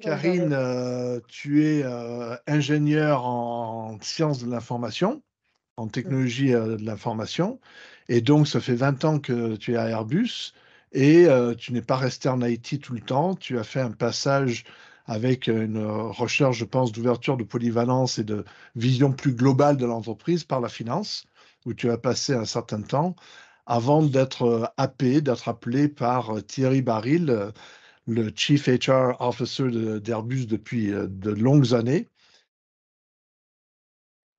Karine, tu es ingénieure en sciences de l'information, en technologie de l'information, et donc ça fait 20 ans que tu es à Airbus, et tu n'es pas resté en Haïti tout le temps, tu as fait un passage avec une recherche, je pense, d'ouverture de polyvalence et de vision plus globale de l'entreprise par la finance, où tu as passé un certain temps avant d'être happé, d'être appelé par Thierry Baril, le Chief HR Officer d'Airbus depuis de longues années.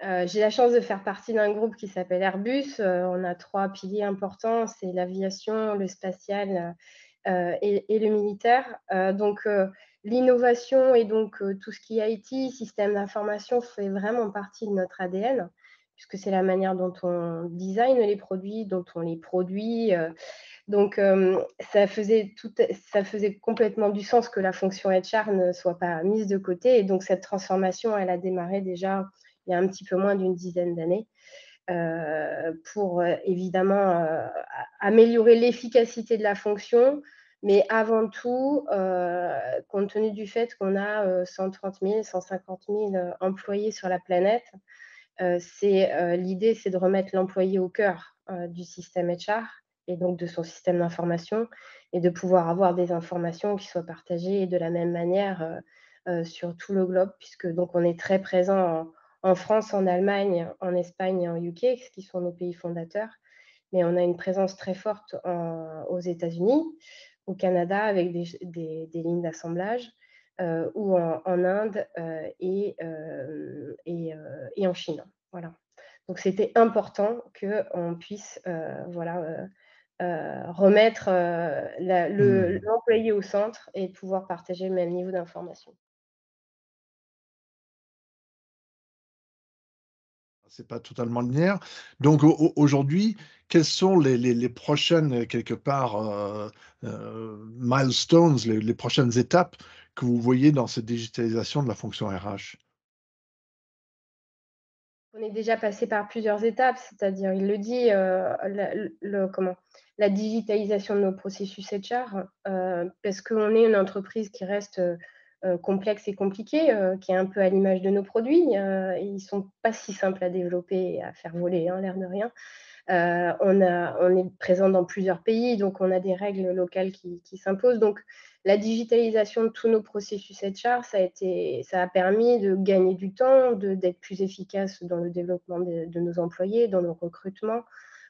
j'ai la chance de faire partie d'un groupe qui s'appelle Airbus. on a trois piliers importants, c'est l'aviation, le spatial et, et, le militaire. donc, L'innovation et donc euh, tout ce qui est IT, système d'information, fait vraiment partie de notre ADN, puisque c'est la manière dont on design les produits, dont on les produit. Euh. donc, euh, ça, faisait tout, ça faisait complètement du sens que la fonction HR ne soit pas mise de côté. Et donc, cette transformation, elle a démarré déjà il y a un petit peu moins d'une dizaine d'années. pour évidemment améliorer l'efficacité de la fonction, mais avant tout, euh, compte tenu du fait qu'on a 130 000, 150 000 employés sur la planète, euh, c'est l'idée, c'est de remettre l'employé au cœur du système HR et donc de son système d'information et de pouvoir avoir des informations qui soient partagées de la même manière sur tout le globe, puisque donc on est très présent en, France, en Allemagne, en Espagne et en UK, qui sont nos pays fondateurs, mais on a une présence très forte aux États-Unis au Canada avec des, lignes d'assemblage euh, ou en, Inde euh, et, euh, et, et, en Chine. Voilà. Donc c'était important qu'on puisse voilà, remettre mmh. l'employé au centre et pouvoir partager le même niveau d'information. c'est pas totalement linéaire. Donc aujourd'hui, quelles sont les, prochaines, euh, quelque part, euh, euh, milestones, les, prochaines étapes que vous voyez dans cette digitalisation de la fonction RH On est déjà passé par plusieurs étapes, c'est-à-dire, il le dit, la, comment, la digitalisation de nos processus HR, parce qu'on est une entreprise qui reste euh, complexe et compliqué, euh, qui est un peu à l'image de nos produits. Euh, ils ne sont pas si simples à développer et à faire voler, hein, l'air de rien. On, a, on, est présent dans plusieurs pays, donc on a des règles locales qui, s'imposent. Donc la digitalisation de tous nos processus HR, ça a, été, ça a permis de gagner du temps, d'être plus efficace dans le développement de, nos employés, dans nos recrutements.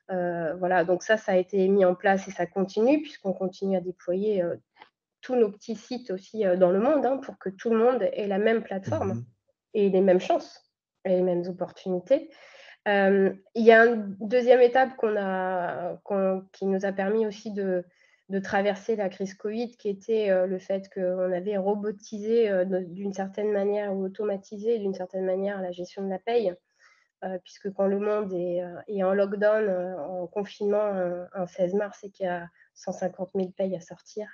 voilà, donc ça, ça a été mis en place et ça continue puisqu'on continue à déployer tous nos petits sites aussi euh, dans le monde hein, pour que tout le monde ait la même plateforme mmh et les mêmes chances et les mêmes opportunités. Euh, il y a une deuxième étape a, qui nous a permis aussi de, traverser la crise Covid, qui était euh, le fait qu'on avait robotisé d'une certaine manière ou automatisé d'une certaine manière la gestion de la paye, puisque quand le monde est, en lockdown, en confinement un, 16 mars et qu'il y a 150 000 payes à sortir,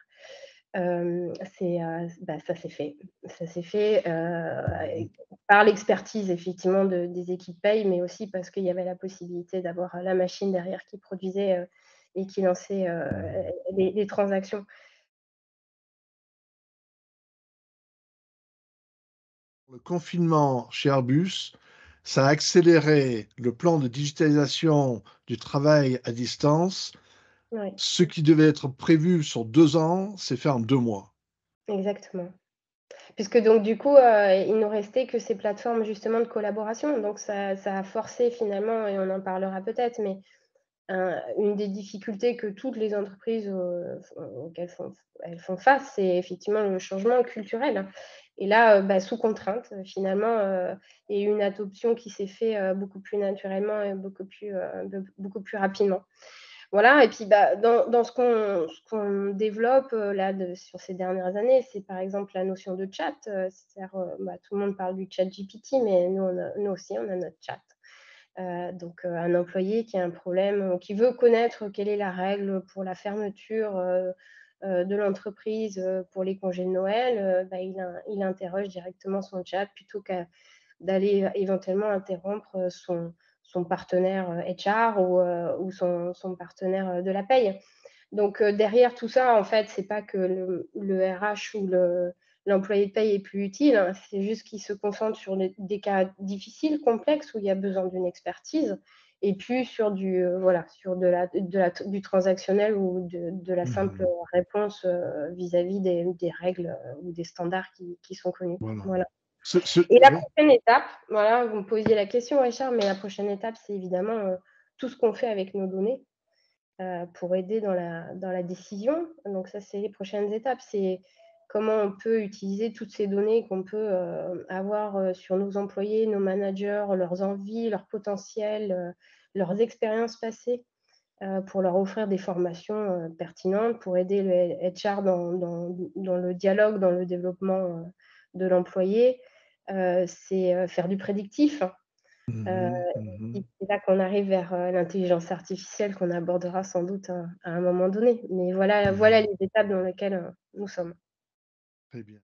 bah, ça s'est fait. Ça s'est fait par l'expertise effectivement de, des équipes paye, mais aussi parce qu'il y avait la possibilité d'avoir la machine derrière qui produisait et qui lançait les, transactions. Le confinement chez Airbus, ça a accéléré le plan de digitalisation du travail à distance ce qui devait être prévu sur deux ans, c'est fait en deux mois. Exactement. Puisque donc du coup, euh, il nous restait que ces plateformes justement de collaboration. Donc ça, a forcé finalement, et on en parlera peut-être, mais une des difficultés que toutes les entreprises euh, auxquelles elles font face, c'est effectivement le changement culturel. Et là, euh, bah, sous contrainte, finalement, et une adoption qui s'est fait beaucoup plus naturellement et beaucoup plus, beaucoup plus rapidement. Voilà, et puis bah, dans, ce qu'on développe euh, là sur ces dernières années, c'est par exemple la notion de chat. Euh, c'est-à-dire, euh, bah, tout le monde parle du chat GPT, mais nous, aussi, on a notre chat. donc, un employé qui a un problème, qui veut connaître quelle est la règle pour la fermeture de l'entreprise pour les congés de Noël, bah, il, il, interroge directement son chat plutôt qu'à d'aller éventuellement interrompre son, son partenaire HR euh, ou, euh, ou son, son, partenaire euh, de la paye. Donc derrière tout ça, en fait, c'est pas que le, RH ou le, l'employé de paye est plus utile. Hein. C'est juste qu'il se concentre sur des cas difficiles, complexes, où il y a besoin d'une expertise, et puis sur du, euh, voilà, sur de la, de la, du transactionnel ou de, la simple mmh. réponse euh, vis-à-vis des, des, règles ou des standards qui, qui sont connus. Voilà. Et la prochaine étape, voilà, vous me posiez la question, Richard, mais la prochaine étape, c'est évidemment tout ce qu'on fait avec nos données pour aider dans la, dans la décision. Donc ça, c'est les prochaines étapes. C'est comment on peut utiliser toutes ces données qu'on peut euh, avoir euh, sur nos employés, nos managers, leurs envies, leurs potentiels, euh, leurs expériences passées, pour leur offrir des formations pertinentes, pour aider le HR dans, dans, le dialogue, dans le développement de l'employé. C'est faire du prédictif. Mmh mmh c'est là qu'on arrive vers l'intelligence artificielle qu'on abordera sans doute à, un moment donné. Mais voilà, voilà les étapes dans lesquelles nous sommes. Très bien.